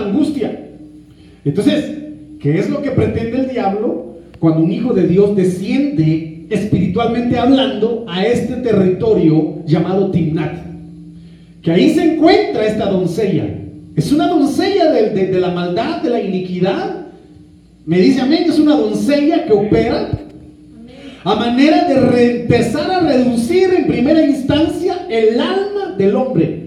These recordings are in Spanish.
angustia. Entonces, ¿qué es lo que pretende el diablo cuando un hijo de Dios desciende espiritualmente hablando a este territorio llamado Timnat? Que ahí se encuentra esta doncella. Es una doncella de, la maldad, de la iniquidad. Me dice amén, es una doncella que opera a manera de empezar a reducir en primera instancia el alma del hombre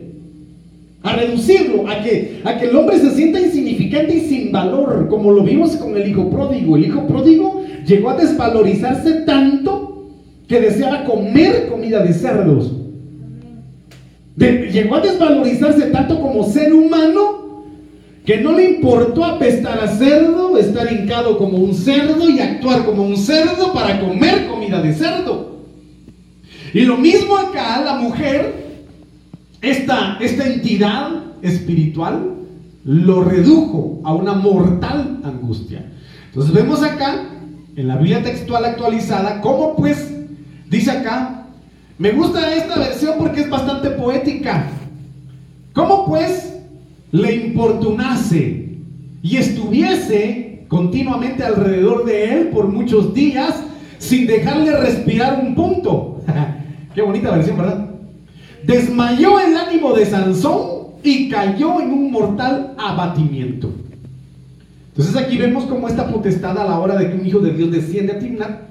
a reducirlo, a que, a que el hombre se sienta insignificante y sin valor, como lo vimos con el hijo pródigo. El hijo pródigo llegó a desvalorizarse tanto que deseaba comer comida de cerdos. llegó a desvalorizarse tanto como ser humano que no le importó apestar a cerdo, estar hincado como un cerdo y actuar como un cerdo para comer comida de cerdo. Y lo mismo acá, la mujer esta, entidad espiritual lo redujo a una mortal angustia. Entonces vemos acá, en la Biblia textual actualizada, cómo pues, dice acá, me gusta esta versión porque es bastante poética. ¿Cómo pues le importunase y estuviese continuamente alrededor de él por muchos días sin dejarle respirar un punto? Qué bonita versión, ¿verdad? Desmayó el ánimo de Sansón y cayó en un mortal abatimiento. Entonces aquí vemos cómo esta potestad a la hora de que un hijo de Dios desciende a Timnat,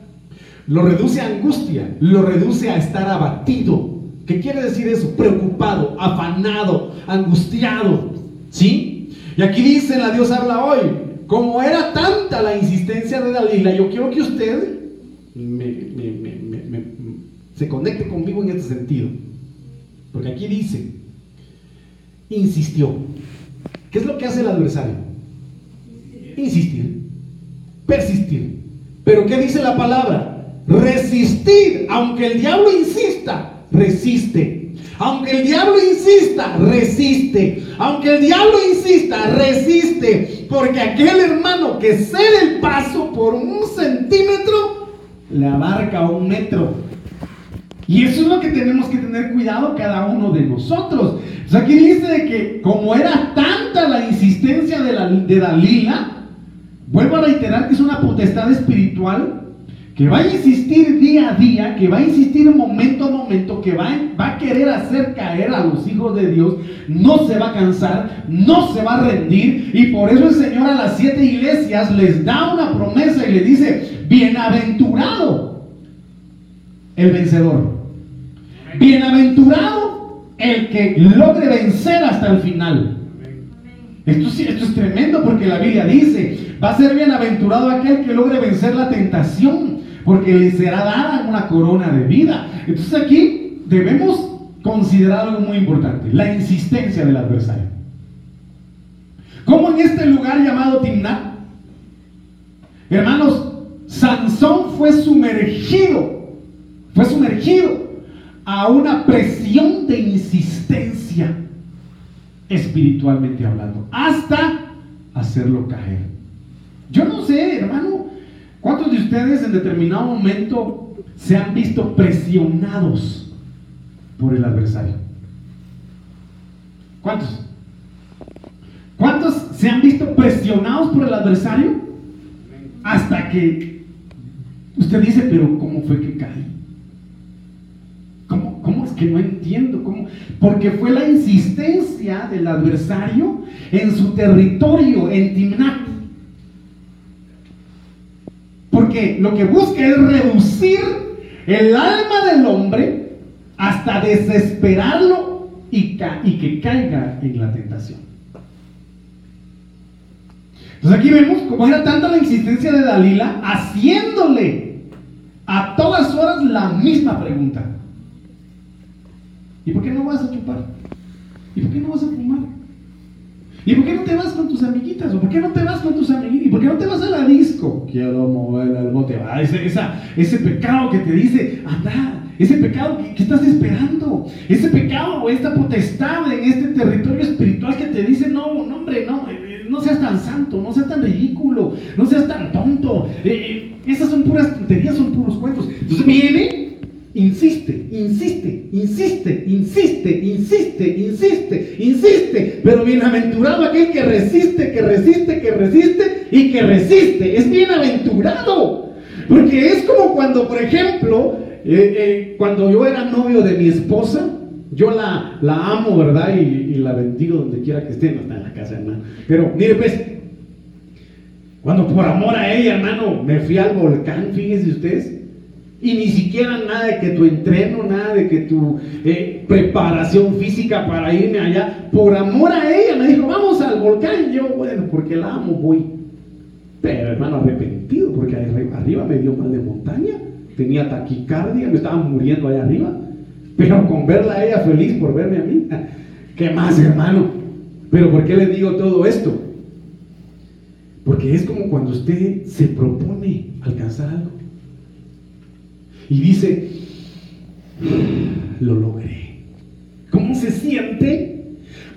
lo reduce a angustia, lo reduce a estar abatido. ¿Qué quiere decir eso? Preocupado, afanado, angustiado. ¿Sí? Y aquí dice la Dios habla hoy, como era tanta la insistencia de Dalila, yo quiero que usted se conecte conmigo en este sentido. Porque aquí dice, insistió. ¿Qué es lo que hace el adversario? Insistir, persistir. Pero ¿qué dice la palabra? Resistir. Aunque el diablo insista, resiste. Aunque el diablo insista, resiste. Aunque el diablo insista, resiste. Porque aquel hermano que cede el paso por un centímetro, le abarca un metro. Y eso es lo que tenemos que tener cuidado cada uno de nosotros. O sea, aquí dice que como era tanta la insistencia de, la, de Dalila, vuelvo a reiterar que es una potestad espiritual que va a insistir día a día, que va a insistir momento a momento, que va, va a querer hacer caer a los hijos de Dios, no se va a cansar, no se va a rendir, y por eso el Señor a las siete iglesias les da una promesa y le dice, bienaventurado el vencedor. Bienaventurado el que logre vencer hasta el final. Esto, es tremendo porque la Biblia dice, va a ser bienaventurado aquel que logre vencer la tentación, porque le será dada una corona de vida. Entonces aquí debemos considerar algo muy importante, la insistencia del adversario. Como en este lugar llamado Timnat, hermanos, Sansón fue sumergido, fue sumergido a una presión de insistencia, espiritualmente hablando, hasta hacerlo caer. Yo no sé, hermano, ¿cuántos de ustedes en determinado momento se han visto presionados por el adversario? ¿Cuántos? ¿Cuántos se han visto presionados por el adversario? Hasta que usted dice, pero ¿cómo fue que caí? Que no entiendo cómo. Porque fue la insistencia del adversario en su territorio, en Timnat. Porque lo que busca es reducir el alma del hombre hasta desesperarlo y, y que caiga en la tentación. Entonces aquí vemos cómo era tanta la insistencia de Dalila haciéndole a todas horas la misma pregunta. ¿Y por qué no vas a chupar? ¿Y por qué no vas a fumar? ¿Y por qué no te vas con tus amiguitas? ¿O por qué no te vas con tus amiguitos? ¿Y por qué no te vas a la disco? Quiero mover el bote. Ah, ese, ese pecado que te dice, anda, ese pecado que, estás esperando, ese pecado o esta potestad en este territorio espiritual que te dice, no, no hombre, no, eh, eh, no seas tan santo, no seas tan ridículo, no seas tan tonto. Eh, esas son puras tonterías, son puros cuentos. Entonces viene insiste, insiste, insiste, insiste, insiste, insiste, insiste. Pero bienaventurado aquel que resiste, que resiste, que resiste y que resiste. Es bienaventurado. Porque es como cuando, por ejemplo, eh, eh, cuando yo era novio de mi esposa, yo la, la amo, ¿verdad? Y, la bendigo donde quiera que esté, no está en la casa, hermano. Pero mire, pues, cuando por amor a ella, hermano, me fui al volcán, fíjense ustedes, y ni siquiera nada de que tu entreno, nada de que tu eh, preparación física para irme allá, por amor a ella, me dijo, vamos al volcán. Y yo, bueno, porque la amo, voy. Pero hermano, arrepentido, porque arriba me dio mal de montaña, tenía taquicardia, me estaba muriendo allá arriba. Pero con verla a ella feliz por verme a mí, ¿qué más, hermano? Pero ¿por qué le digo todo esto? Porque es como cuando usted se propone alcanzar algo y dice, lo logré. ¿Cómo se siente?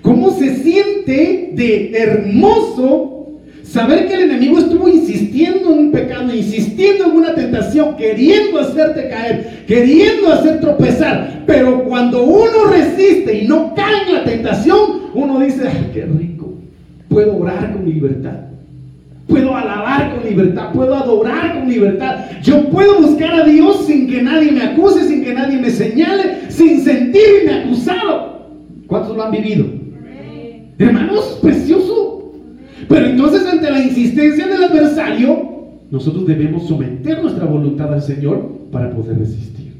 ¿Cómo se siente de hermoso saber que el enemigo estuvo insistiendo en un pecado, insistiendo en una tentación, queriendo hacerte caer, queriendo hacer tropezar? Pero cuando uno resiste y no cae en la tentación, uno dice, qué rico, puedo orar con libertad. Puedo alabar con libertad, puedo adorar con libertad. Yo puedo buscar a Dios sin que nadie me acuse, sin que nadie me señale, sin sentirme acusado. ¿Cuántos lo han vivido? Hermanos, precioso. Pero entonces ante la insistencia del adversario, nosotros debemos someter nuestra voluntad al Señor para poder resistir.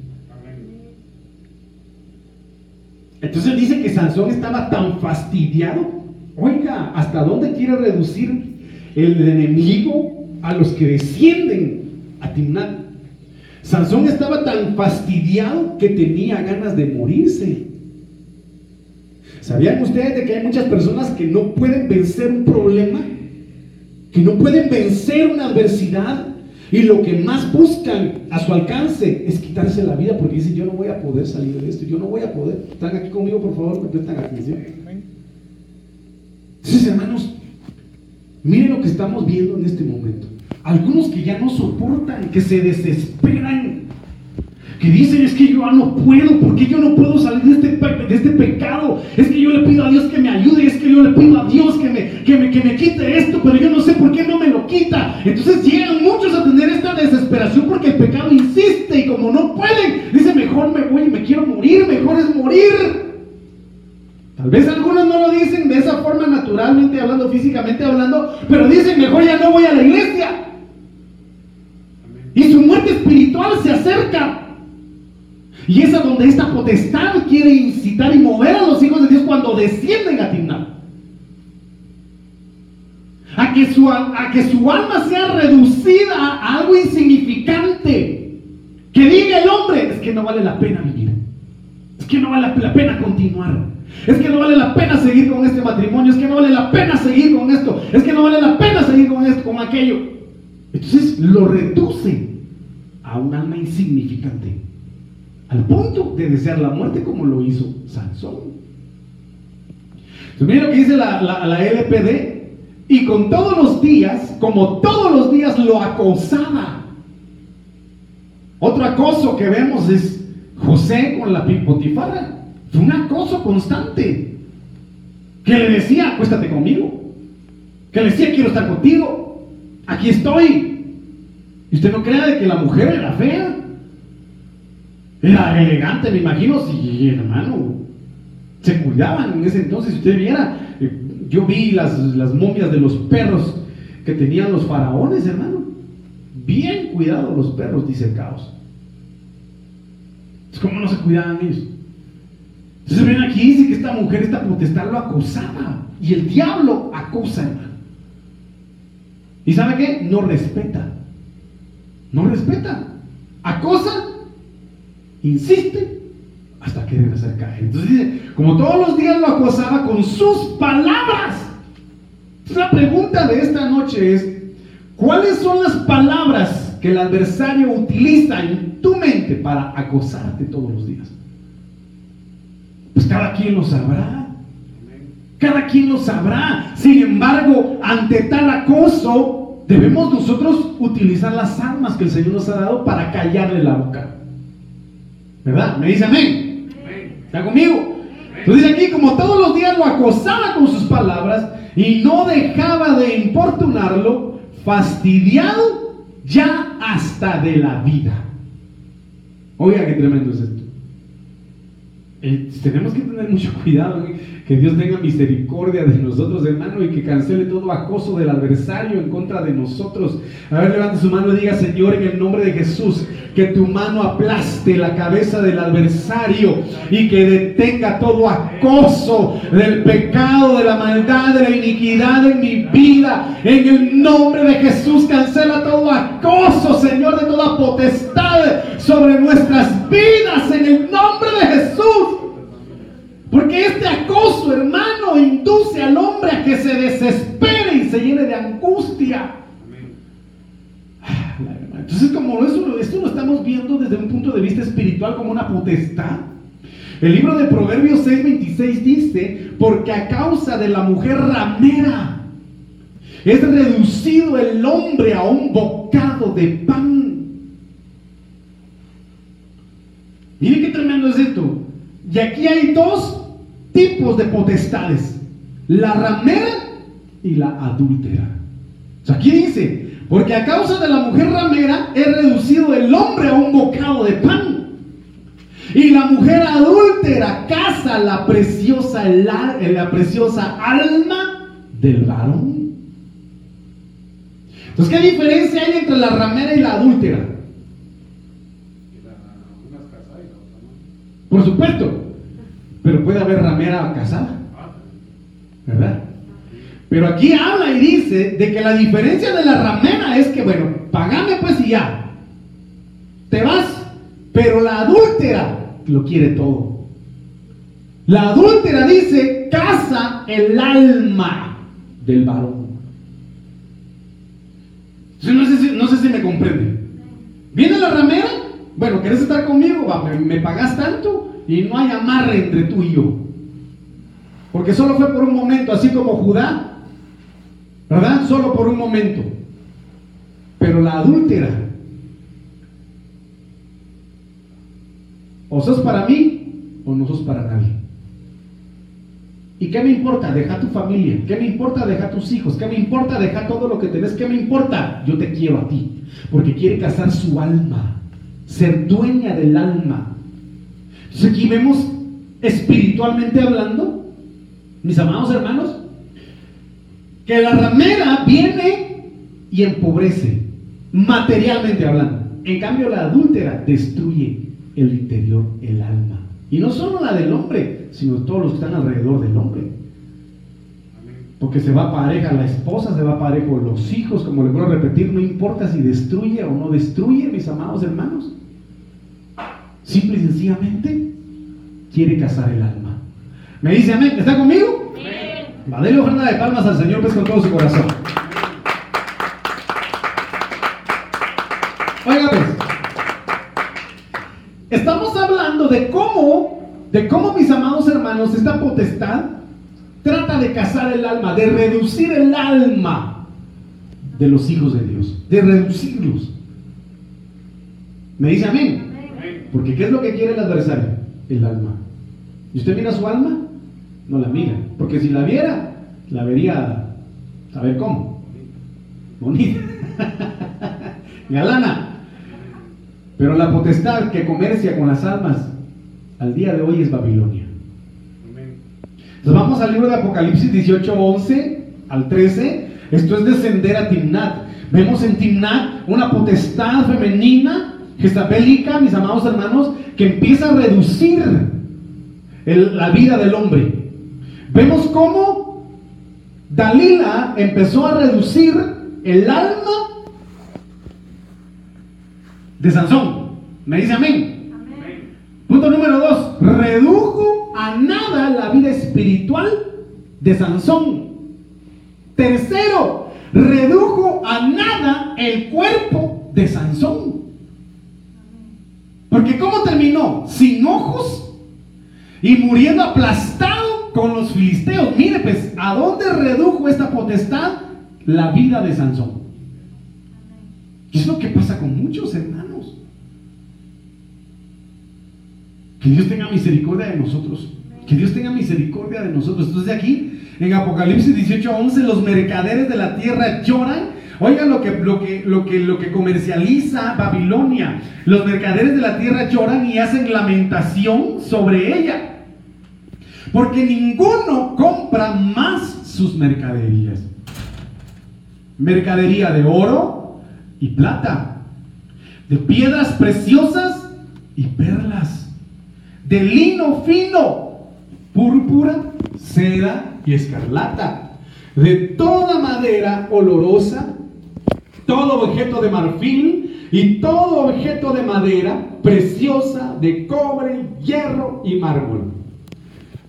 Entonces dice que Sansón estaba tan fastidiado. Oiga, ¿hasta dónde quiere reducir el enemigo a los que descienden a Timnat. Sansón estaba tan fastidiado que tenía ganas de morirse. ¿Sabían ustedes de que hay muchas personas que no pueden vencer un problema? Que no pueden vencer una adversidad y lo que más buscan a su alcance es quitarse la vida porque dicen yo no voy a poder salir de esto, yo no voy a poder. ¿Están aquí conmigo, por favor? Me prestan atención. Entonces, hermanos, Miren lo que estamos viendo en este momento. Algunos que ya no soportan, que se desesperan, que dicen es que yo no puedo, porque yo no puedo salir de este, de este pecado. Es que yo le pido a Dios que me ayude, es que yo le pido a Dios que me, que, me, que me quite esto, pero yo no sé por qué no me lo quita. Entonces llegan muchos a tener esta desesperación porque el pecado insiste y como no pueden, dice mejor me voy y me quiero morir, mejor es morir. Tal vez algunos no lo dicen de esa forma naturalmente hablando, físicamente hablando, pero dicen, mejor ya no voy a la iglesia. Y su muerte espiritual se acerca. Y es a donde esta potestad quiere incitar y mover a los hijos de Dios cuando descienden a Timnat. A que, su, a que su alma sea reducida a algo insignificante. Que diga el hombre, es que no vale la pena vivir. Es que no vale la pena continuar. Es que no vale la pena seguir con este matrimonio, es que no vale la pena seguir con esto, es que no vale la pena seguir con esto, con aquello. Entonces lo reduce a un alma insignificante, al punto de desear la muerte como lo hizo Sansón. Entonces, miren lo que dice la, la LPD, y con todos los días, como todos los días lo acosaba. Otro acoso que vemos es José con la Potifara. Fue un acoso constante. Que le decía, acuéstate conmigo. Que le decía, quiero estar contigo. Aquí estoy. Y usted no crea de que la mujer era fea. Era elegante, me imagino. Si, hermano, se cuidaban en ese entonces. Si usted viera, eh, yo vi las, las momias de los perros que tenían los faraones, hermano. Bien cuidados los perros disecados. ¿Cómo no se cuidaban ellos? Entonces ven aquí, dice que esta mujer, esta potestad lo acusaba. Y el diablo acusa, hermano. ¿Y sabe qué? No respeta. No respeta. Acosa, insiste, hasta que debe hacer caer. Entonces dice, como todos los días lo acosaba con sus palabras. Entonces la pregunta de esta noche es, ¿cuáles son las palabras que el adversario utiliza en tu mente para acosarte todos los días? Pues cada quien lo sabrá. Cada quien lo sabrá. Sin embargo, ante tal acoso, debemos nosotros utilizar las armas que el Señor nos ha dado para callarle la boca. ¿Verdad? Me dice amén. ¿Está conmigo? Entonces aquí, como todos los días lo acosaba con sus palabras y no dejaba de importunarlo, fastidiado ya hasta de la vida. Oiga, qué tremendo es esto. Eh, tenemos que tener mucho cuidado, que Dios tenga misericordia de nosotros, hermano, y que cancele todo acoso del adversario en contra de nosotros. A ver, levante su mano y diga, Señor, en el nombre de Jesús, que tu mano aplaste la cabeza del adversario y que detenga todo acoso del pecado, de la maldad, de la iniquidad en mi vida. En el nombre de Jesús, cancela todo acoso, Señor, de toda potestad sobre nuestras vidas, en el nombre de Jesús. Porque este acoso, hermano, induce al hombre a que se desespere y se llene de angustia. Entonces, como eso, esto lo estamos viendo desde un punto de vista espiritual como una potestad. El libro de Proverbios 6:26 dice, porque a causa de la mujer ramera es reducido el hombre a un bocado de pan. Miren qué tremendo es esto. Y aquí hay dos tipos de potestades. La ramera y la adúltera. aquí dice, porque a causa de la mujer ramera es reducido el hombre a un bocado de pan. Y la mujer adúltera caza la preciosa, la preciosa alma del varón. Entonces, ¿qué diferencia hay entre la ramera y la adúltera? Por supuesto. Pero puede haber ramera casada. ¿Verdad? Pero aquí habla y dice de que la diferencia de la ramera es que, bueno, pagame pues y ya. Te vas. Pero la adúltera lo quiere todo. La adúltera dice, casa el alma del varón. no sé si, no sé si me comprende. Viene la ramera, bueno, ¿quieres estar conmigo? me, me pagas tanto y no hay amarre entre tú y yo. Porque solo fue por un momento, así como Judá, ¿verdad? Solo por un momento. Pero la adúltera, o sos para mí o no sos para nadie. ¿Y qué me importa? Deja tu familia. ¿Qué me importa? Deja tus hijos. ¿Qué me importa? Deja todo lo que tenés. ¿Qué me importa? Yo te quiero a ti. Porque quiere casar su alma. Ser dueña del alma. Entonces aquí vemos espiritualmente hablando, mis amados hermanos, que la ramera viene y empobrece, materialmente hablando. En cambio, la adúltera destruye el interior, el alma. Y no solo la del hombre, sino todos los que están alrededor del hombre. Porque se va pareja la esposa, se va parejo los hijos, como le vuelvo a repetir, no importa si destruye o no destruye, mis amados hermanos. Simple y sencillamente quiere casar el alma. ¿Me dice amén? ¿Está conmigo? Va, déle ofrenda de palmas al Señor pues con todo su corazón. Oiga pues, estamos de cómo, de cómo mis amados hermanos, esta potestad trata de casar el alma, de reducir el alma de los hijos de Dios, de reducirlos. ¿Me dice amén? Porque ¿qué es lo que quiere el adversario? El alma. ¿Y usted mira su alma? No la mira. Porque si la viera, la vería, a ver cómo. Bonita. Galana. Pero la potestad que comercia con las almas al día de hoy es Babilonia. Entonces vamos al libro de Apocalipsis 18, 11 al 13. Esto es descender a Timnat. Vemos en Timnat una potestad femenina Jezabelica, mis amados hermanos, que empieza a reducir la vida del hombre. Vemos cómo Dalila empezó a reducir el alma de Sansón. ¿Me dice amén? Punto número dos. Redujo a nada la vida espiritual de Sansón. Tercero, redujo a nada el cuerpo de Sansón. Porque ¿cómo terminó? Sin ojos y muriendo aplastado con los filisteos. Mire, pues, ¿a dónde redujo esta potestad? La vida de Sansón. ¿Qué es lo que pasa con muchos hermanos? Que Dios tenga misericordia de nosotros. Que Dios tenga misericordia de nosotros. Entonces aquí, en Apocalipsis 18, 11, los mercaderes de la tierra lloran. Oigan lo que, lo, que, lo, que, lo que comercializa Babilonia. Los mercaderes de la tierra lloran y hacen lamentación sobre ella. Porque ninguno compra más sus mercaderías. Mercadería de oro y plata, de piedras preciosas y perlas, de lino fino, púrpura, seda y escarlata, de toda madera olorosa, todo objeto de marfil y todo objeto de madera preciosa, de cobre, hierro y mármol.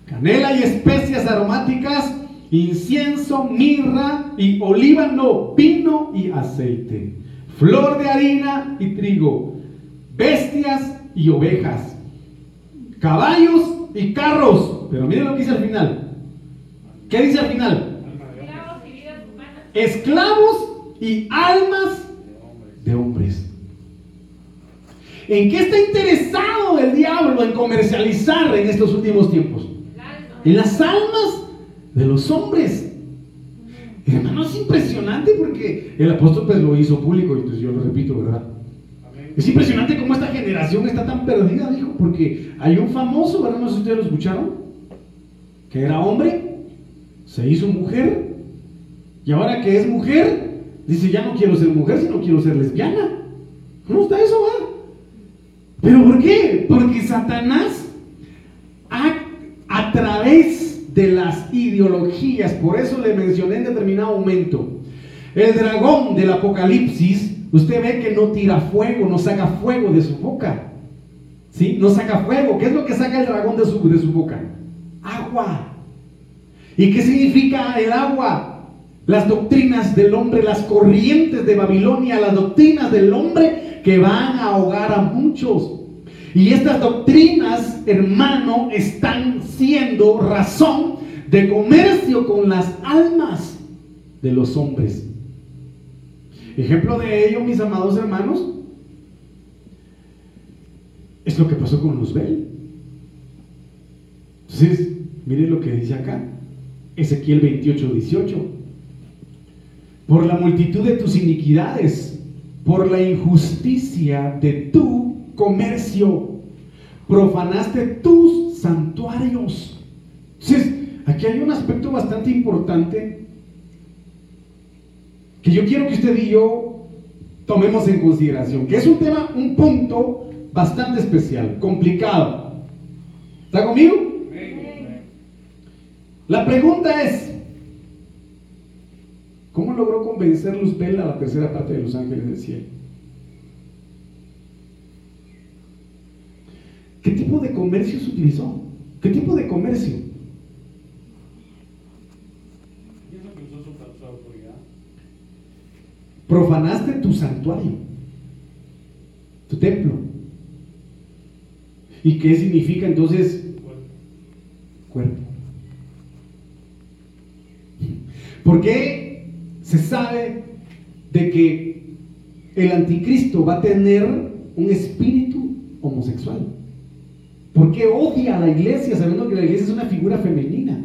Canela y especias aromáticas incienso, mirra y olíbano, vino y aceite, flor de harina y trigo, bestias y ovejas, caballos y carros. Pero miren lo que dice al final. ¿Qué dice al final? Esclavos y almas de hombres. ¿En qué está interesado el diablo en comercializar en estos últimos tiempos? En las almas de los hombres. Hermano, es impresionante porque el apóstol pues lo hizo público entonces yo lo repito, ¿verdad? Es impresionante cómo esta generación está tan perdida, dijo, porque hay un famoso, ¿verdad? No sé si ustedes lo escucharon, que era hombre, se hizo mujer, y ahora que es mujer, dice, ya no quiero ser mujer, sino quiero ser lesbiana. ¿Cómo está eso, va? ¿Pero por qué? Porque Satanás a través de las ideologías. Por eso le mencioné en determinado momento. El dragón del Apocalipsis, usted ve que no tira fuego, no saca fuego de su boca. ¿Sí? No saca fuego. ¿Qué es lo que saca el dragón de su, de su boca? Agua. ¿Y qué significa el agua? Las doctrinas del hombre, las corrientes de Babilonia, las doctrinas del hombre que van a ahogar a muchos. Y estas doctrinas, hermano, están siendo razón de comercio con las almas de los hombres. Ejemplo de ello, mis amados hermanos, es lo que pasó con Luzbel. Entonces, miren lo que dice acá, Ezequiel 28, 18. Por la multitud de tus iniquidades, por la injusticia de tu comercio. Profanaste tus santuarios. Entonces, aquí hay un aspecto bastante importante que yo quiero que usted y yo tomemos en consideración, que es un tema, un punto bastante especial, complicado. ¿Está conmigo? La pregunta es, ¿cómo logró convencer Luzbel a la tercera parte de los ángeles del cielo? ¿Qué tipo de comercio se utilizó? ¿Qué tipo de comercio? Profanaste tu santuario, tu templo. ¿Y qué significa entonces cuerpo? ¿Por qué se sabe de que el anticristo va a tener un espíritu homosexual? ¿Por qué odia a la iglesia sabiendo que la iglesia es una figura femenina?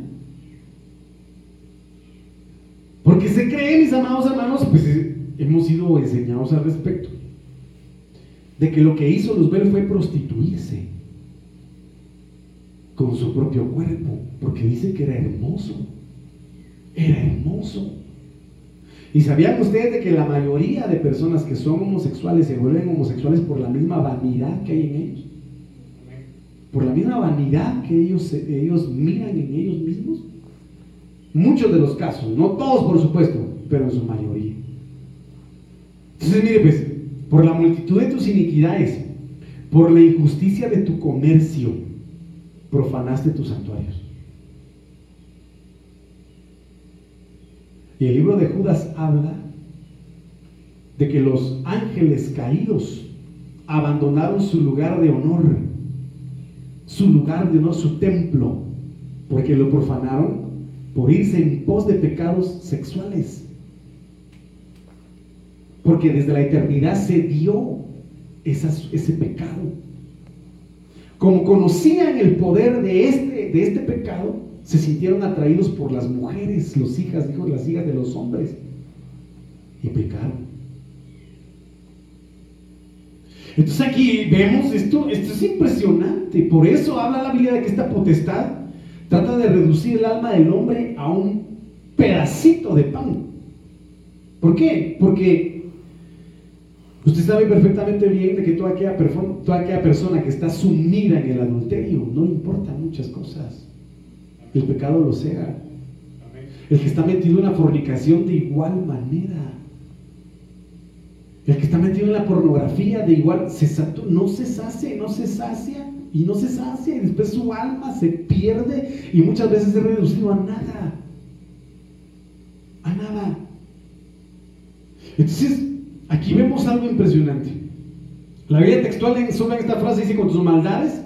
Porque se cree, mis amados hermanos, pues hemos sido enseñados al respecto, de que lo que hizo Luzbel fue prostituirse con su propio cuerpo, porque dice que era hermoso, era hermoso. ¿Y sabían ustedes de que la mayoría de personas que son homosexuales se vuelven homosexuales por la misma vanidad que hay en ellos? por la misma vanidad que ellos, ellos miran en ellos mismos? Muchos de los casos, no todos por supuesto, pero en su mayoría. Entonces, mire, pues, por la multitud de tus iniquidades, por la injusticia de tu comercio, profanaste tus santuarios. Y el libro de Judas habla de que los ángeles caídos abandonaron su lugar de honor su lugar de honor, su templo, porque lo profanaron por irse en pos de pecados sexuales. Porque desde la eternidad se dio ese pecado. como conocían el poder de este, de este pecado, se sintieron atraídos por las mujeres, los hijas, hijos, las hijas de los hombres, y pecaron. Entonces aquí vemos esto, esto es impresionante. Por eso habla la Biblia de que esta potestad trata de reducir el alma del hombre a un pedacito de pan. ¿Por qué? Porque usted sabe perfectamente bien de que toda aquella, toda aquella persona que está sumida en el adulterio no le importan muchas cosas. El pecado lo sea. El que está metido en la fornicación de igual manera. El que está metido en la pornografía de igual, se no se sacia, no se sacia y no se sacia y después su alma se pierde y muchas veces es reducido a nada. A nada. Entonces, aquí vemos algo impresionante. La Biblia textual en, en esta frase dice, con tus maldades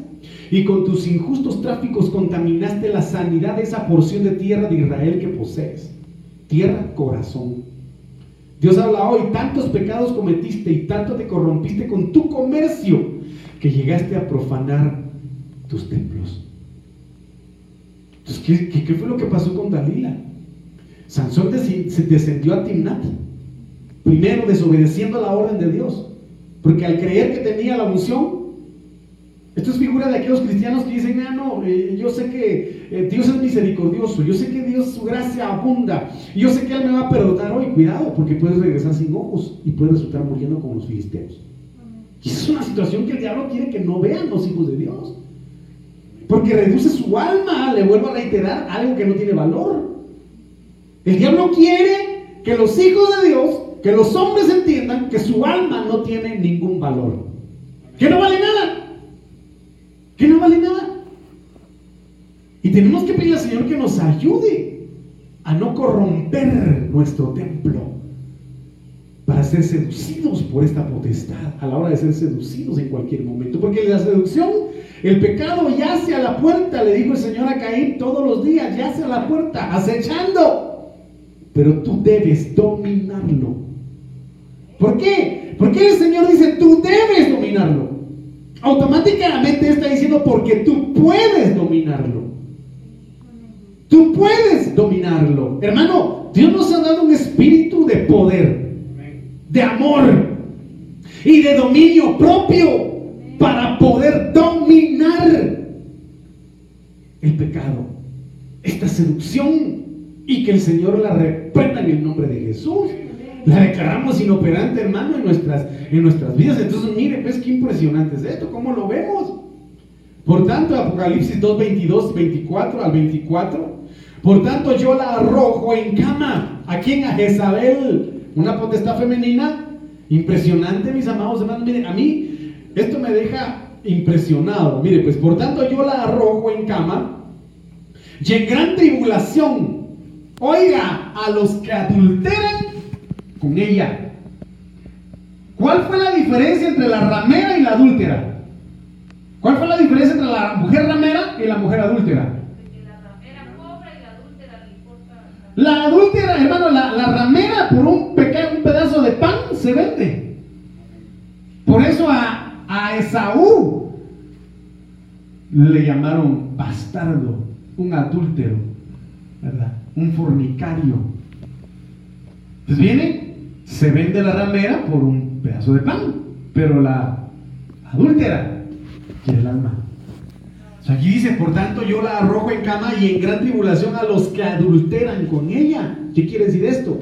y con tus injustos tráficos contaminaste la sanidad de esa porción de tierra de Israel que posees. Tierra, corazón. Dios habla hoy, tantos pecados cometiste y tanto te corrompiste con tu comercio que llegaste a profanar tus templos. Entonces, ¿qué, fue lo que pasó con Dalila? Sansón descendió a Timnat, primero desobedeciendo la orden de Dios, porque al creer que tenía la unción, esto es figura de aquellos cristianos que dicen, ah, no, eh, yo sé que eh, Dios es misericordioso, yo sé que Dios su gracia abunda, y yo sé que Él me va a perdonar hoy, cuidado, porque puedes regresar sin ojos y puedes resultar muriendo como los filisteos. Y es una situación que el diablo quiere que no vean los hijos de Dios. Porque reduce su alma, le vuelvo a reiterar algo que no tiene valor. El diablo quiere que los hijos de Dios, que los hombres entiendan que su alma no tiene ningún valor. Que no vale nada que no vale nada. Y tenemos que pedirle al Señor que nos ayude a no corromper nuestro templo para ser seducidos por esta potestad a la hora de ser seducidos en cualquier momento. Porque la seducción, el pecado yace a la puerta, le dijo el Señor a Caín todos los días, yace a la puerta, acechando. Pero tú debes dominarlo. ¿Por qué? Porque el Señor dice, tú debes dominarlo automáticamente está diciendo porque tú puedes dominarlo. Tú puedes dominarlo. Hermano, Dios nos ha dado un espíritu de poder, de amor y de dominio propio para poder dominar el pecado, esta seducción y que el Señor la reprenda en el nombre de Jesús la declaramos inoperante, hermano, en nuestras, en nuestras vidas. Entonces, mire, pues qué impresionante es esto, ¿cómo lo vemos? Por tanto, Apocalipsis 2, 22, 24 al 24. Por tanto, yo la arrojo en cama. ¿A quién? A Jezabel, una potestad femenina. Impresionante, mis amados hermanos. Mire, a mí esto me deja impresionado. Mire, pues por tanto, yo la arrojo en cama. Y en gran tribulación, oiga, a los que adulteran con ella. ¿Cuál fue la diferencia entre la ramera y la adúltera? ¿Cuál fue la diferencia entre la mujer ramera y la mujer adúltera? La adúltera, hermano, la, ramera por un, pequeño, un pedazo de pan se vende. Por eso a, a Esaú le llamaron bastardo, un adúltero, ¿verdad? Un fornicario. Entonces viene se vende la ramera por un pedazo de pan, pero la adúltera quiere el alma. aquí dice, por tanto yo la arrojo en cama y en gran tribulación a los que adulteran con ella. ¿Qué quiere decir esto?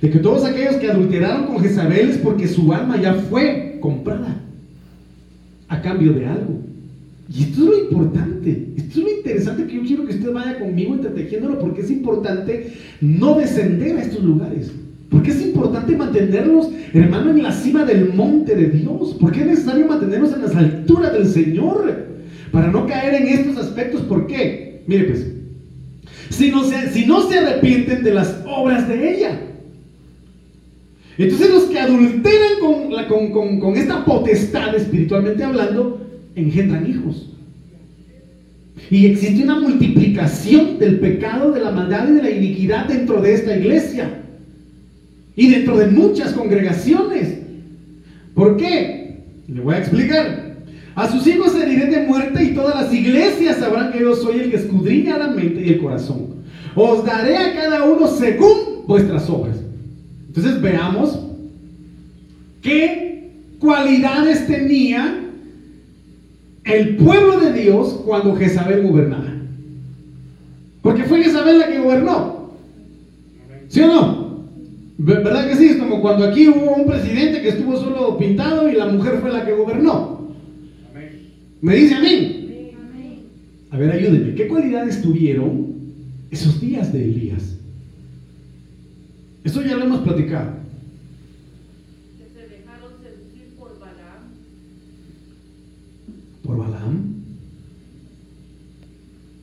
De que todos aquellos que adulteraron con Jezabel es porque su alma ya fue comprada a cambio de algo. Y esto es lo importante, esto es lo interesante que yo quiero que usted vaya conmigo entretejiéndolo porque es importante no descender a estos lugares. Porque es importante mantenernos, hermano, en la cima del monte de Dios. Porque es necesario mantenernos en las alturas del Señor. Para no caer en estos aspectos. ¿Por qué? Mire pues. Si no se, si no se arrepienten de las obras de ella. Entonces los que adulteran con, con, con esta potestad espiritualmente hablando, engendran hijos. Y existe una multiplicación del pecado, de la maldad y de la iniquidad dentro de esta iglesia. Y dentro de muchas congregaciones. ¿Por qué? Le voy a explicar. A sus hijos heriré de muerte y todas las iglesias sabrán que yo soy el que escudriña la mente y el corazón. Os daré a cada uno según vuestras obras. Entonces veamos qué cualidades tenía el pueblo de Dios cuando Jezabel gobernaba. Porque fue Jezabel la que gobernó. ¿Sí o no? ¿Verdad que sí? Es como cuando aquí hubo un presidente que estuvo solo pintado y la mujer fue la que gobernó. ¿Me dice amén? A ver, ayúdenme. ¿Qué cualidades tuvieron esos días de Elías? Eso ya lo hemos platicado. Que se dejaron seducir por Balaam. ¿Por Balaam?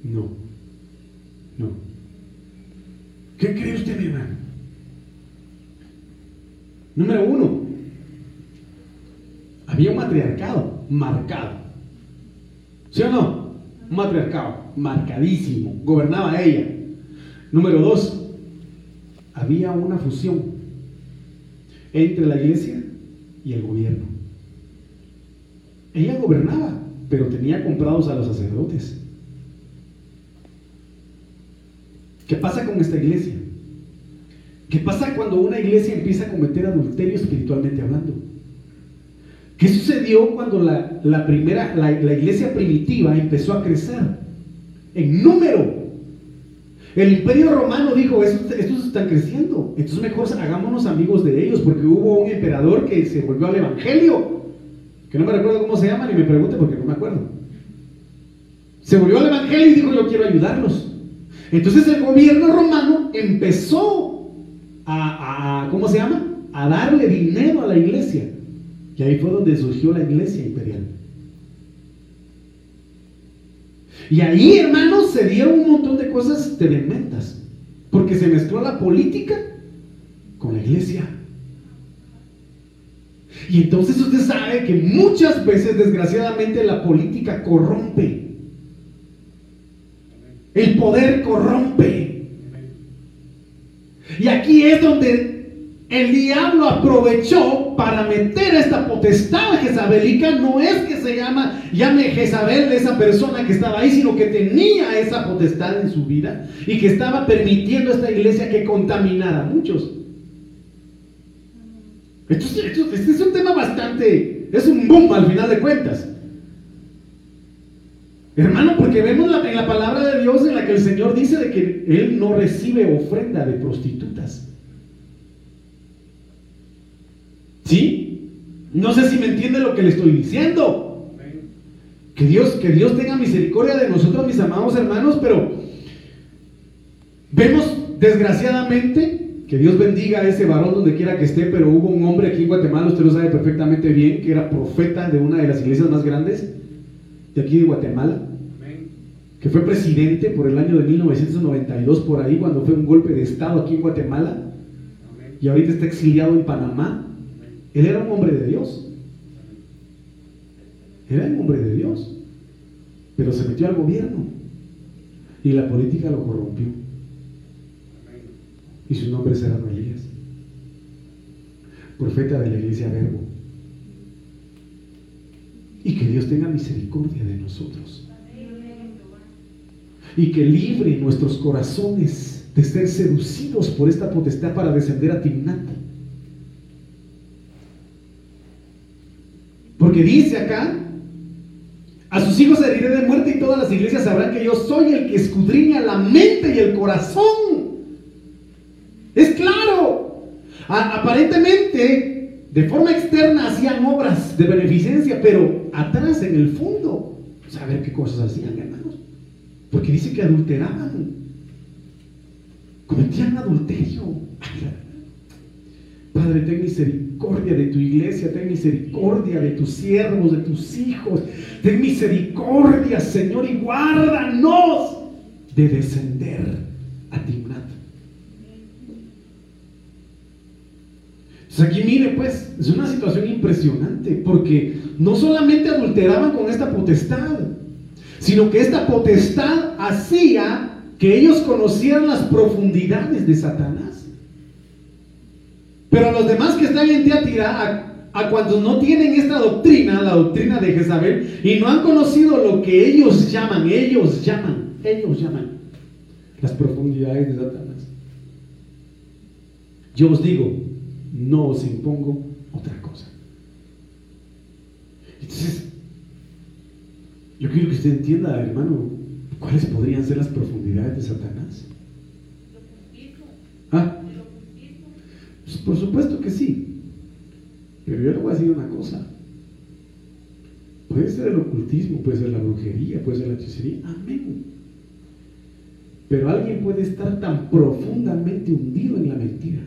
No. No. ¿Qué cree usted, mi hermano? Número uno, había un matriarcado marcado. ¿Sí o no? Un matriarcado marcadísimo. Gobernaba ella. Número dos, había una fusión entre la iglesia y el gobierno. Ella gobernaba, pero tenía comprados a los sacerdotes. ¿Qué pasa con esta iglesia? ¿Qué pasa cuando una iglesia empieza a cometer adulterio espiritualmente hablando? ¿Qué sucedió cuando la, primera, la, iglesia primitiva empezó a crecer? En número. El imperio romano dijo, estos, estos están creciendo, entonces mejor hagámonos amigos de ellos, porque hubo un emperador que se volvió al evangelio, que no me recuerdo cómo se llama, ni me pregunte porque no me acuerdo. Se volvió al evangelio y dijo, yo quiero ayudarlos. Entonces el gobierno romano empezó a, ¿cómo se llama? A darle dinero a la iglesia. Y ahí fue donde surgió la iglesia imperial. Y ahí, hermanos, se dieron un montón de cosas tremendas. Porque se mezcló la política con la iglesia. Y entonces usted sabe que muchas veces, desgraciadamente, la política corrompe. El poder corrompe. Y aquí es donde el diablo aprovechó para meter esta potestad jezabelica. No es que se llama, llame Jezabel esa persona que estaba ahí, sino que tenía esa potestad en su vida y que estaba permitiendo a esta iglesia que contaminara a muchos. este es un tema bastante, es un boom al final de cuentas. Hermano, porque vemos en la palabra de Dios en la que el Señor dice de que Él no recibe ofrenda de prostitutas. ¿Sí? No sé si me entiende lo que le estoy diciendo. Que Dios, que Dios tenga misericordia de nosotros, mis amados hermanos, pero vemos desgraciadamente que Dios bendiga a ese varón donde quiera que esté, pero hubo un hombre aquí en Guatemala, usted lo sabe perfectamente bien, que era profeta de una de las iglesias más grandes de aquí de Guatemala que fue presidente por el año de 1992, por ahí, cuando fue un golpe de Estado aquí en Guatemala, y ahorita está exiliado en Panamá. Él era un hombre de Dios. Era un hombre de Dios. Pero se metió al gobierno. Y la política lo corrompió. Y su nombre será Elías. Profeta de la iglesia Verbo. Y que Dios tenga misericordia de nosotros y que libre nuestros corazones de ser seducidos por esta potestad para descender a Timnat. Porque dice acá, a sus hijos heriré de muerte y todas las iglesias sabrán que yo soy el que escudriña la mente y el corazón. Es claro. aparentemente, de forma externa hacían obras de beneficencia, pero atrás, en el fondo, saber qué cosas hacían, hermanos. Porque dice que adulteraban. Cometían adulterio. Padre, ten misericordia de tu iglesia, ten misericordia de tus siervos, de tus hijos. Ten misericordia, Señor, y guárdanos de descender a Timnat. Entonces aquí mire, pues, es una situación impresionante, porque no solamente adulteraban con esta potestad, sino que esta potestad hacía que ellos conocieran las profundidades de Satanás. Pero a los demás que están en Teatira, a cuando no tienen esta doctrina, la doctrina de Jezabel, y no han conocido lo que ellos llaman, ellos llaman, ellos llaman las profundidades de Satanás. Yo os digo, no os impongo otra cosa. Entonces, yo quiero que usted entienda, hermano, cuáles podrían ser las profundidades de Satanás. ¿Ah? Pues por supuesto que sí. Pero yo le voy a decir una cosa. Puede ser el ocultismo, puede ser la brujería, puede ser la hechicería. Amén. Pero alguien puede estar tan profundamente hundido en la mentira.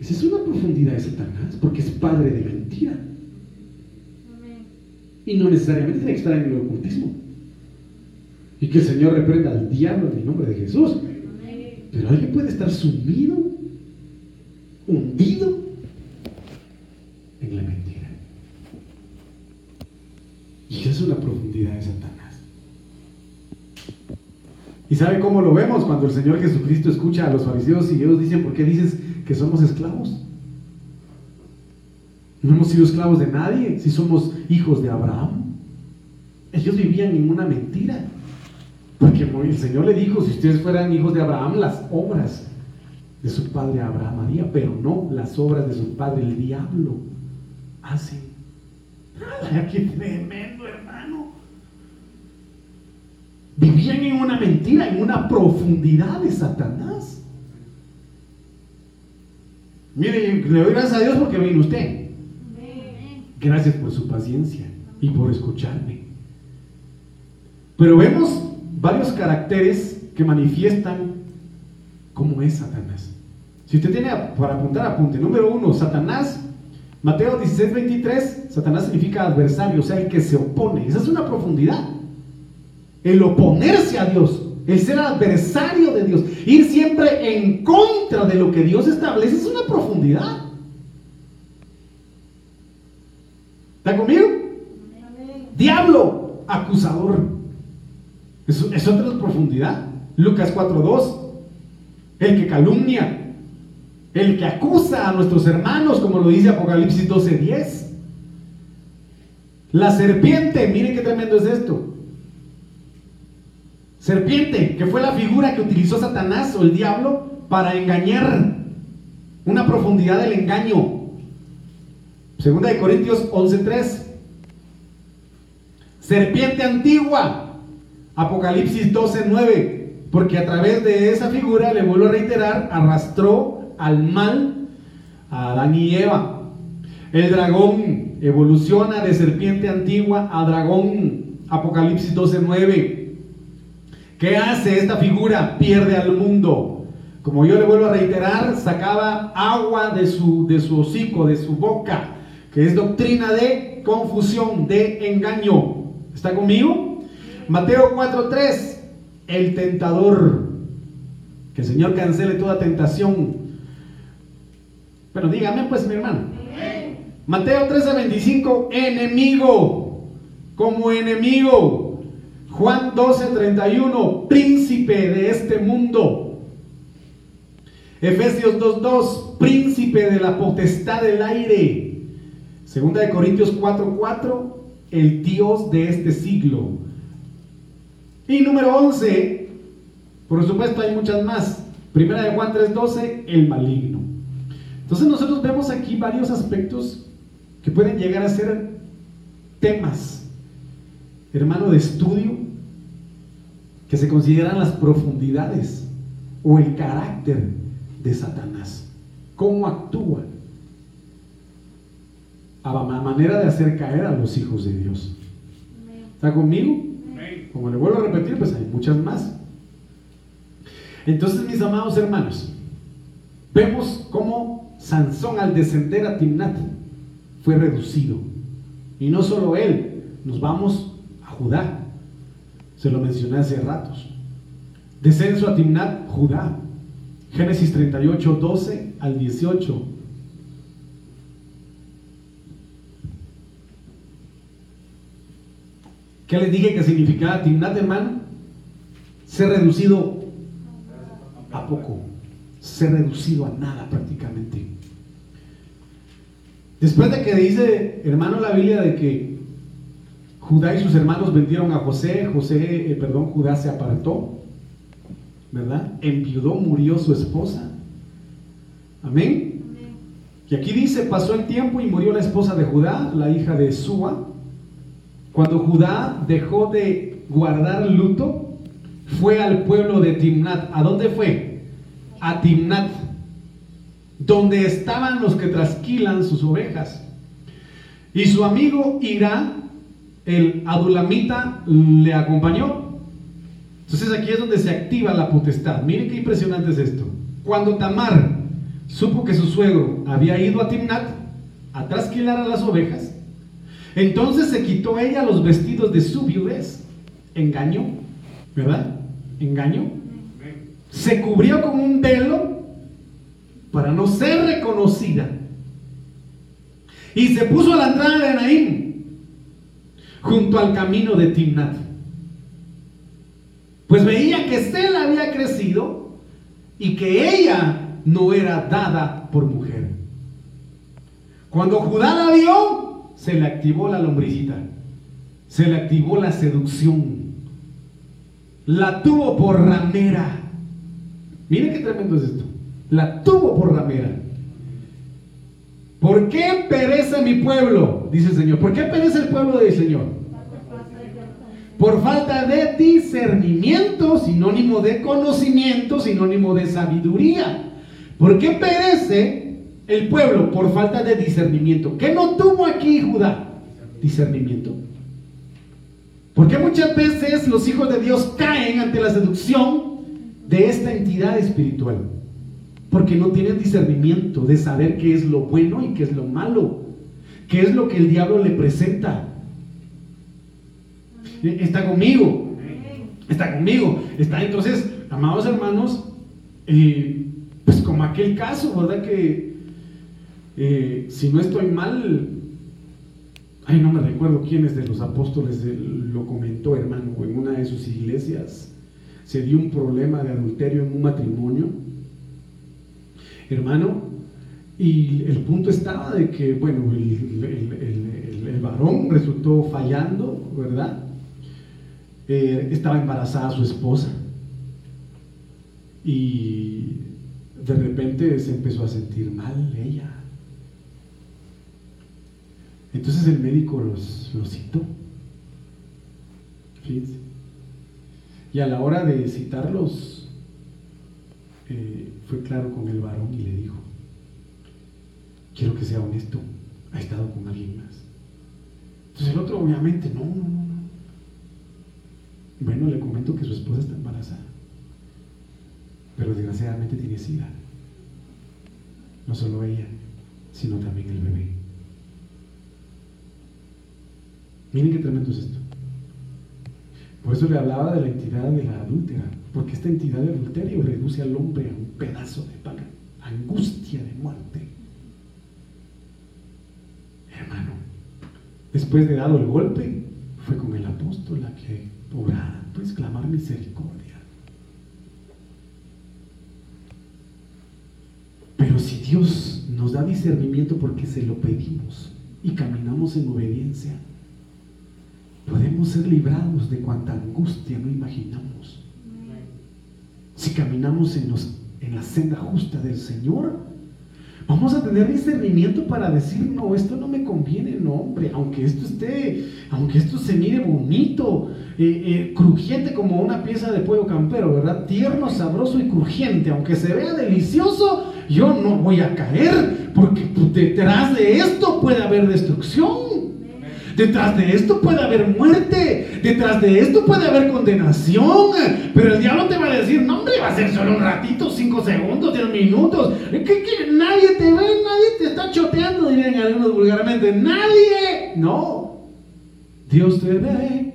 Esa es una profundidad de Satanás, porque es padre de mentira. Y no necesariamente tiene que estar en el ocultismo. Y que el Señor reprenda al diablo en el nombre de Jesús. Pero alguien puede estar sumido, hundido en la mentira. Y esa es una profundidad de Satanás. ¿Y sabe cómo lo vemos cuando el Señor Jesucristo escucha a los fariseos y ellos dicen, ¿por qué dices que somos esclavos? No hemos sido esclavos de nadie si somos hijos de Abraham. Ellos vivían en una mentira. Porque el Señor le dijo, si ustedes fueran hijos de Abraham, las obras de su padre Abraham haría, pero no las obras de su padre el diablo hacen. ¡Qué tremendo, hermano! Vivían en una mentira, en una profundidad de Satanás. Mire, le doy gracias a Dios porque vino usted. Gracias por su paciencia y por escucharme. Pero vemos varios caracteres que manifiestan cómo es Satanás. Si usted tiene para apuntar, apunte. Número uno, Satanás. Mateo 16, 23, Satanás significa adversario, o sea, el que se opone. Esa es una profundidad. El oponerse a Dios, el ser adversario de Dios, ir siempre en contra de lo que Dios establece, es una profundidad. ¿Está conmigo? Diablo, acusador. Es, otra profundidad. Lucas 4.2. El que calumnia. El que acusa a nuestros hermanos, como lo dice Apocalipsis 12.10. La serpiente, miren qué tremendo es esto. Serpiente, que fue la figura que utilizó Satanás o el diablo para engañar. Una profundidad del engaño. Segunda de Corintios 11.3. Serpiente antigua, Apocalipsis 12, 9, porque a través de esa figura, le vuelvo a reiterar, arrastró al mal a Adán y Eva. El dragón evoluciona de serpiente antigua a dragón. Apocalipsis 12, 9. ¿Qué hace esta figura? Pierde al mundo. Como yo le vuelvo a reiterar, sacaba agua de su, de su hocico, de su boca, que es doctrina de confusión, de engaño. ¿Está conmigo? Mateo 4:3, el tentador. Que el Señor cancele toda tentación. Pero dígame pues mi hermano. Mateo 13:25, enemigo. Como enemigo. Juan 12:31, príncipe de este mundo. Efesios 2:2, príncipe de la potestad del aire. Segunda de Corintios 4:4, el Dios de este siglo. Y número 11, por supuesto hay muchas más. Primera de Juan 3:12, el maligno. Entonces nosotros vemos aquí varios aspectos que pueden llegar a ser temas, hermano, de estudio, que se consideran las profundidades o el carácter de Satanás. ¿Cómo actúa? A manera de hacer caer a los hijos de Dios. ¿Está conmigo? Como le vuelvo a repetir, pues hay muchas más. Entonces, mis amados hermanos, vemos cómo Sansón al descender a Timnat fue reducido. Y no solo él, nos vamos a Judá. Se lo mencioné hace ratos. Descenso a Timnat, Judá. Génesis 38, 12 al 18. ¿Qué les dije que significaba Timnat, hermano? Ser reducido a poco, ser reducido a nada prácticamente. Después de que dice, hermano, la Biblia de que Judá y sus hermanos vendieron a José, José, eh, perdón, Judá se apartó, ¿verdad? Enviudó, murió su esposa. Amén. Y aquí dice, pasó el tiempo y murió la esposa de Judá, la hija de Sua. Cuando Judá dejó de guardar luto, fue al pueblo de Timnat. ¿A dónde fue? A Timnat, donde estaban los que trasquilan sus ovejas. Y su amigo Irá, el adulamita, le acompañó. Entonces aquí es donde se activa la potestad. Miren qué impresionante es esto. Cuando Tamar supo que su suegro había ido a Timnat a trasquilar a las ovejas, entonces se quitó ella los vestidos de su viudez. Engañó, ¿verdad? Engañó. Se cubrió con un velo para no ser reconocida. Y se puso a la entrada de Naim, junto al camino de Timnat. Pues veía que Sela había crecido y que ella no era dada por mujer. Cuando Judá la vio, se le activó la lombricita, se le activó la seducción, la tuvo por ramera. Miren qué tremendo es esto. La tuvo por ramera. ¿Por qué perece mi pueblo? Dice el Señor. ¿Por qué perece el pueblo del Señor? Por falta de discernimiento, sinónimo de conocimiento, sinónimo de sabiduría. ¿Por qué perece el pueblo? Por falta de discernimiento. ¿Qué no tuvo aquí Judá? Discernimiento. Porque muchas veces los hijos de Dios caen ante la seducción de esta entidad espiritual. Porque no tienen discernimiento de saber qué es lo bueno y qué es lo malo. ¿Qué es lo que el diablo le presenta? Está conmigo. Está conmigo. Está entonces, amados hermanos, eh, pues como aquel caso, ¿verdad? Que eh, si no estoy mal, ay, no me recuerdo quién es de los apóstoles lo comentó, hermano, en una de sus iglesias se dio un problema de adulterio en un matrimonio, hermano, y el punto estaba de que, bueno, el, varón resultó fallando, ¿verdad? Eh, estaba embarazada su esposa. Y de repente se empezó a sentir mal ella. Entonces el médico los, citó. Y a la hora de citarlos, eh, fue claro con el varón y le dijo, quiero que sea honesto, ha estado con alguien más. Entonces el otro obviamente, no, no, no. Bueno, le comento que su esposa está embarazada pero desgraciadamente tiene sida. No solo ella, sino también el bebé. Miren qué tremendo es esto. Por eso le hablaba de la entidad de la adúltera, porque esta entidad de adulterio reduce al hombre a un pedazo de pan, angustia de muerte. Hermano, después de dado el golpe, fue con el apóstol a que orar, pues clamar misericordia. Pero si Dios nos da discernimiento porque se lo pedimos y caminamos en obediencia, podemos ser librados de cuanta angustia no imaginamos. Si caminamos en, en la senda justa del Señor, Vamos a tener discernimiento para decir, no, esto no me conviene, no, hombre, aunque esto esté, aunque esto se mire bonito, eh, eh, crujiente como una pieza de pollo campero, ¿verdad? Tierno, sabroso y crujiente, aunque se vea delicioso, yo no voy a caer, porque detrás de esto puede haber destrucción. Detrás de esto puede haber muerte. Detrás de esto puede haber condenación. Pero el diablo te va a decir, no hombre, va a ser solo un ratito, cinco segundos, diez minutos. Que, que nadie te ve, nadie te está choteando, dirían algunos vulgarmente. Nadie. No. Dios te ve.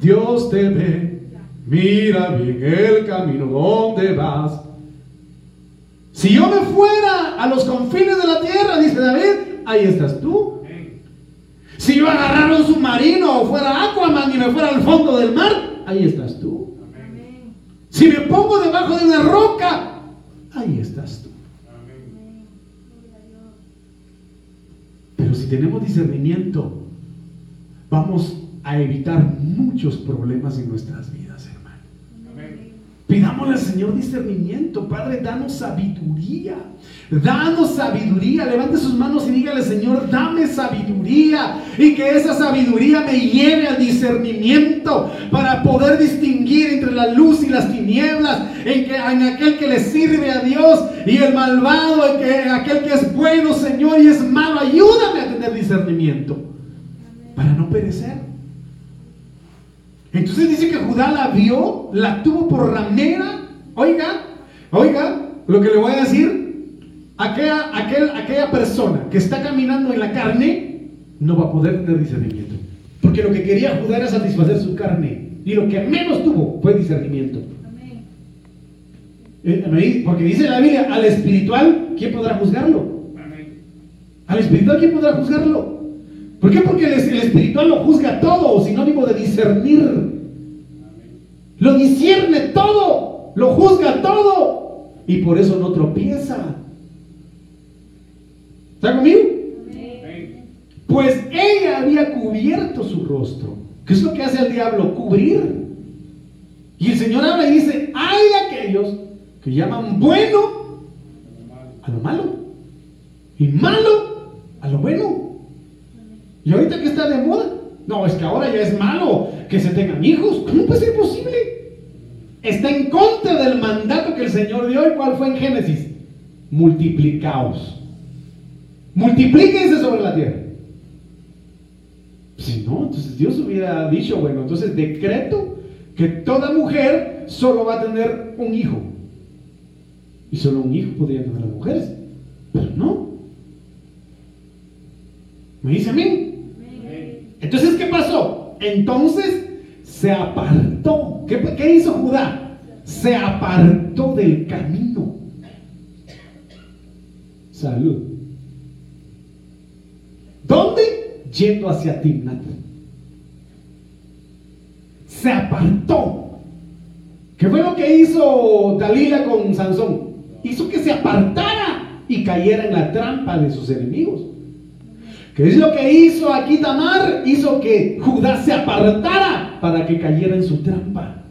Dios te ve. Mira bien el camino donde vas. Si yo me fuera a los confines de la tierra, dice David, ahí estás tú. Si yo agarrara un submarino o fuera Aquaman y me fuera al fondo del mar, ahí estás tú. Si me pongo debajo de una roca, ahí estás tú. si tenemos discernimiento, vamos a evitar muchos problemas en nuestras vidas, hermano. Pidámosle al Señor discernimiento, Padre, danos sabiduría. Danos sabiduría. Levante sus manos y dígale, Señor, dame sabiduría. Y que esa sabiduría me lleve al discernimiento para poder distinguir entre la luz y las tinieblas. En, que, en aquel que le sirve a Dios y el malvado. En, que, en aquel que es bueno, Señor, y es malo. Ayúdame a tener discernimiento para no perecer. Entonces dice que Judá la vio, la tuvo por ramera. Oiga, oiga, lo que le voy a decir, aquella, aquel, aquella persona que está caminando en la carne no va a poder tener discernimiento. Porque lo que quería Judá era satisfacer su carne. Y lo que menos tuvo fue discernimiento. Eh, porque dice la Biblia, al espiritual, ¿quién podrá juzgarlo? Al espiritual, ¿quién podrá juzgarlo? ¿Por qué? Porque el, espiritual lo juzga todo, sinónimo de discernir. Lo discierne todo, lo juzga todo. Y por eso no tropieza. ¿Está conmigo? Pues ella había cubierto su rostro. ¿Qué es lo que hace el diablo? Cubrir. Y el Señor habla y dice, hay aquellos que llaman bueno a lo malo y malo a lo bueno. ¿Y ahorita que está de moda? No, es que ahora ya es malo que se tengan hijos. ¿Cómo puede ser posible? Está en contra del mandato que el Señor dio. ¿Y cuál fue en Génesis? Multiplicaos. Multiplíquense sobre la tierra. Si no, entonces Dios hubiera dicho, bueno, entonces decreto que toda mujer solo va a tener un hijo. Y solo un hijo podría tener las mujeres. Pero no. ¿Me dice a mí? Entonces, ¿qué pasó? Entonces se apartó. ¿Qué, hizo Judá? Se apartó del camino. Salud. ¿Dónde? Yendo hacia Timnat. Se apartó. ¿Qué fue lo que hizo Dalila con Sansón? Hizo que se apartara y cayera en la trampa de sus enemigos. ¿Qué es lo que hizo aquí Tamar? Hizo que Judá se apartara para que cayera en su trampa.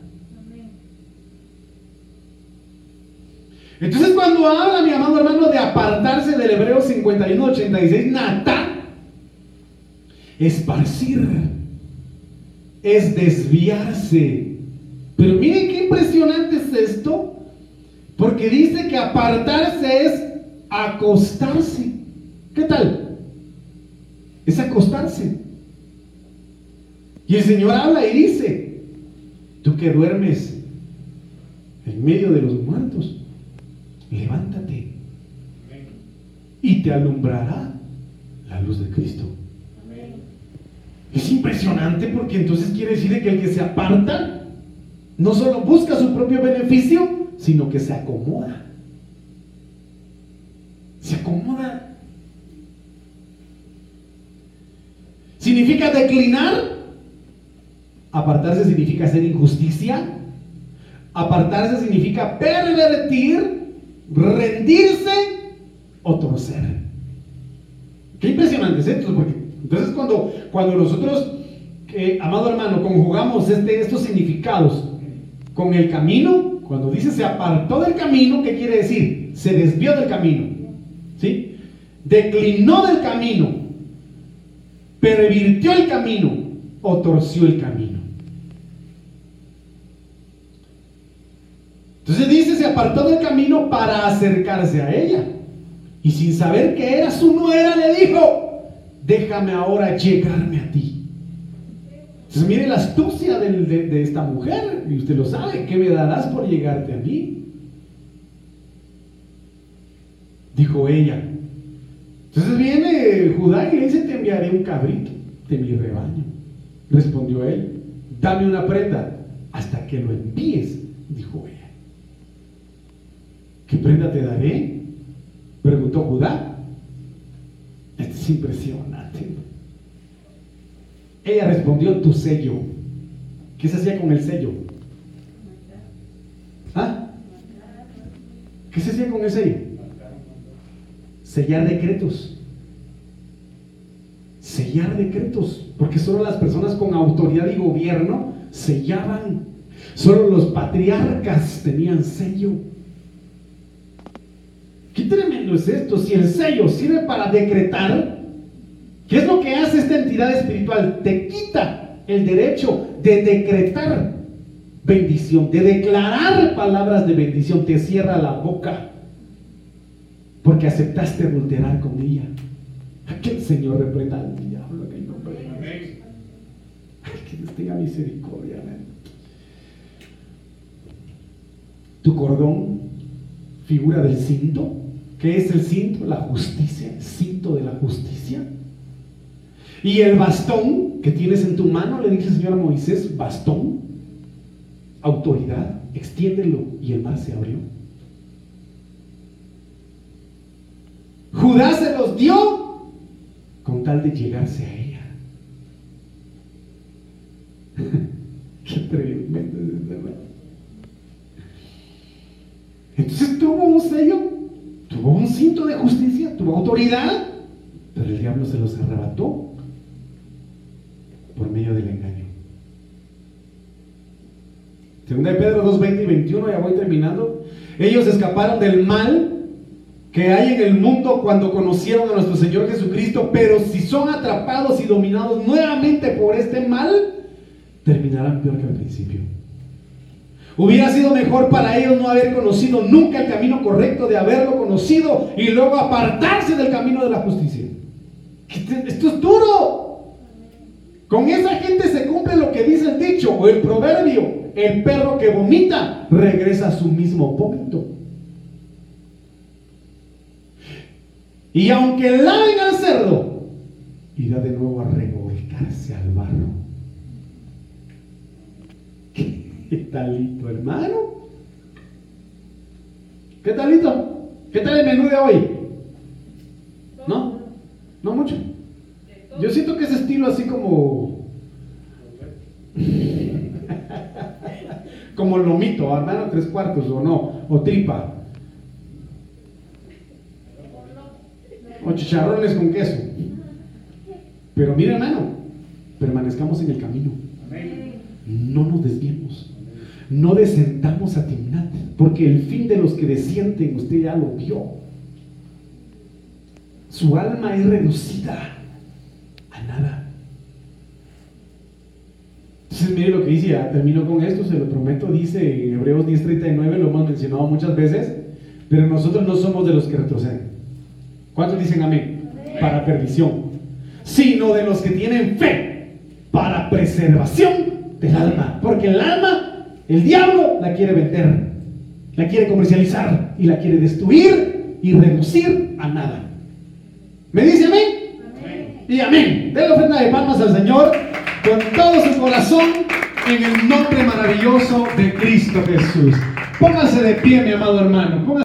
Entonces cuando habla mi amado hermano de apartarse del Hebreo 51-86, Natán, esparcir, es desviarse. Pero miren qué impresionante es esto, porque dice que apartarse es acostarse. ¿Qué tal? es acostarse. Y el Señor habla y dice, tú que duermes en medio de los muertos, levántate y te alumbrará la luz de Cristo. Es impresionante porque entonces quiere decir que el que se aparta no solo busca su propio beneficio, sino que se acomoda. Se acomoda ¿Significa declinar? Apartarse significa hacer injusticia. Apartarse significa pervertir, rendirse o torcer. Qué impresionante es esto, porque entonces cuando, cuando nosotros, eh, amado hermano, conjugamos este, estos significados con el camino, cuando dice se apartó del camino, ¿qué quiere decir? Se desvió del camino. ¿Sí? Declinó del camino pervirtió el camino o torció el camino. Entonces dice, se apartó del camino para acercarse a ella. Y sin saber que era su nuera, le dijo, déjame ahora llegarme a ti. Entonces mire la astucia de, de esta mujer, y usted lo sabe, ¿qué me darás por llegarte a mí? Dijo ella, entonces viene Judá y le dice, te enviaré un cabrito de mi rebaño. Respondió él, dame una prenda hasta que lo envíes, dijo ella. ¿Qué prenda te daré? Preguntó Judá. Esto es impresionante. Ella respondió, tu sello. ¿Qué se hacía con el sello? ¿Ah? ¿Qué se hacía con el sello? sellar decretos. sellar decretos, porque solo las personas con autoridad y gobierno sellaban. Solo los patriarcas tenían sello. Qué tremendo es esto. Si el sello sirve para decretar, ¿qué es lo que hace esta entidad espiritual? Te quita el derecho de decretar bendición, de declarar palabras de bendición. Te cierra la boca porque aceptaste adulterar con ella. Aquel Señor reprenda al diablo que nombre de Ay, que Dios tenga misericordia. amén. Tu cordón, figura del cinto. ¿Qué es el cinto? La justicia, el cinto de la justicia. Y el bastón que tienes en tu mano, le dice el Señor a Moisés, bastón, autoridad, extiéndelo. Y el mar se abrió. Judá se los dio con tal de llegarse a ella. Qué tremendo. Entonces tuvo un sello, tuvo un cinto de justicia, tuvo autoridad, pero el diablo se los arrebató por medio del engaño. Segunda de Pedro 2, 20 y 21, ya voy terminando. Ellos escaparon del mal que hay en el mundo cuando conocieron a nuestro Señor Jesucristo, pero si son atrapados y dominados nuevamente por este mal, terminarán peor que al principio. Hubiera sido mejor para ellos no haber conocido nunca el camino correcto de haberlo conocido y luego apartarse del camino de la justicia. Esto es duro. Con esa gente se cumple lo que dice el dicho o el proverbio. El perro que vomita regresa a su mismo vómito. Y aunque laven al cerdo, irá de nuevo a revolcarse al barro. ¿Qué talito, hermano? ¿Qué talito? ¿Qué tal el menú de hoy? ¿No? ¿No mucho? Yo siento que ese estilo así como... como lomito, hermano, tres cuartos o no, o tripa. o chicharrones con queso. Pero mire, hermano, permanezcamos en el camino. No nos desviemos. No descendamos a Timnat, porque el fin de los que descienden, usted ya lo vio. Su alma es reducida a nada. Entonces, mire lo que dice, ya termino con esto, se lo prometo, dice en Hebreos 10:39, lo hemos mencionado muchas veces, pero nosotros no somos de los que retroceden. ¿Cuántos dicen amén? Para perdición. Sino de los que tienen fe para preservación del alma. Porque el alma, el diablo la quiere vender, la quiere comercializar y la quiere destruir y reducir a nada. ¿Me dice amén? Y amén. De la ofrenda de palmas al Señor con todo su corazón en el nombre maravilloso de Cristo Jesús. Póngase de pie, mi amado hermano.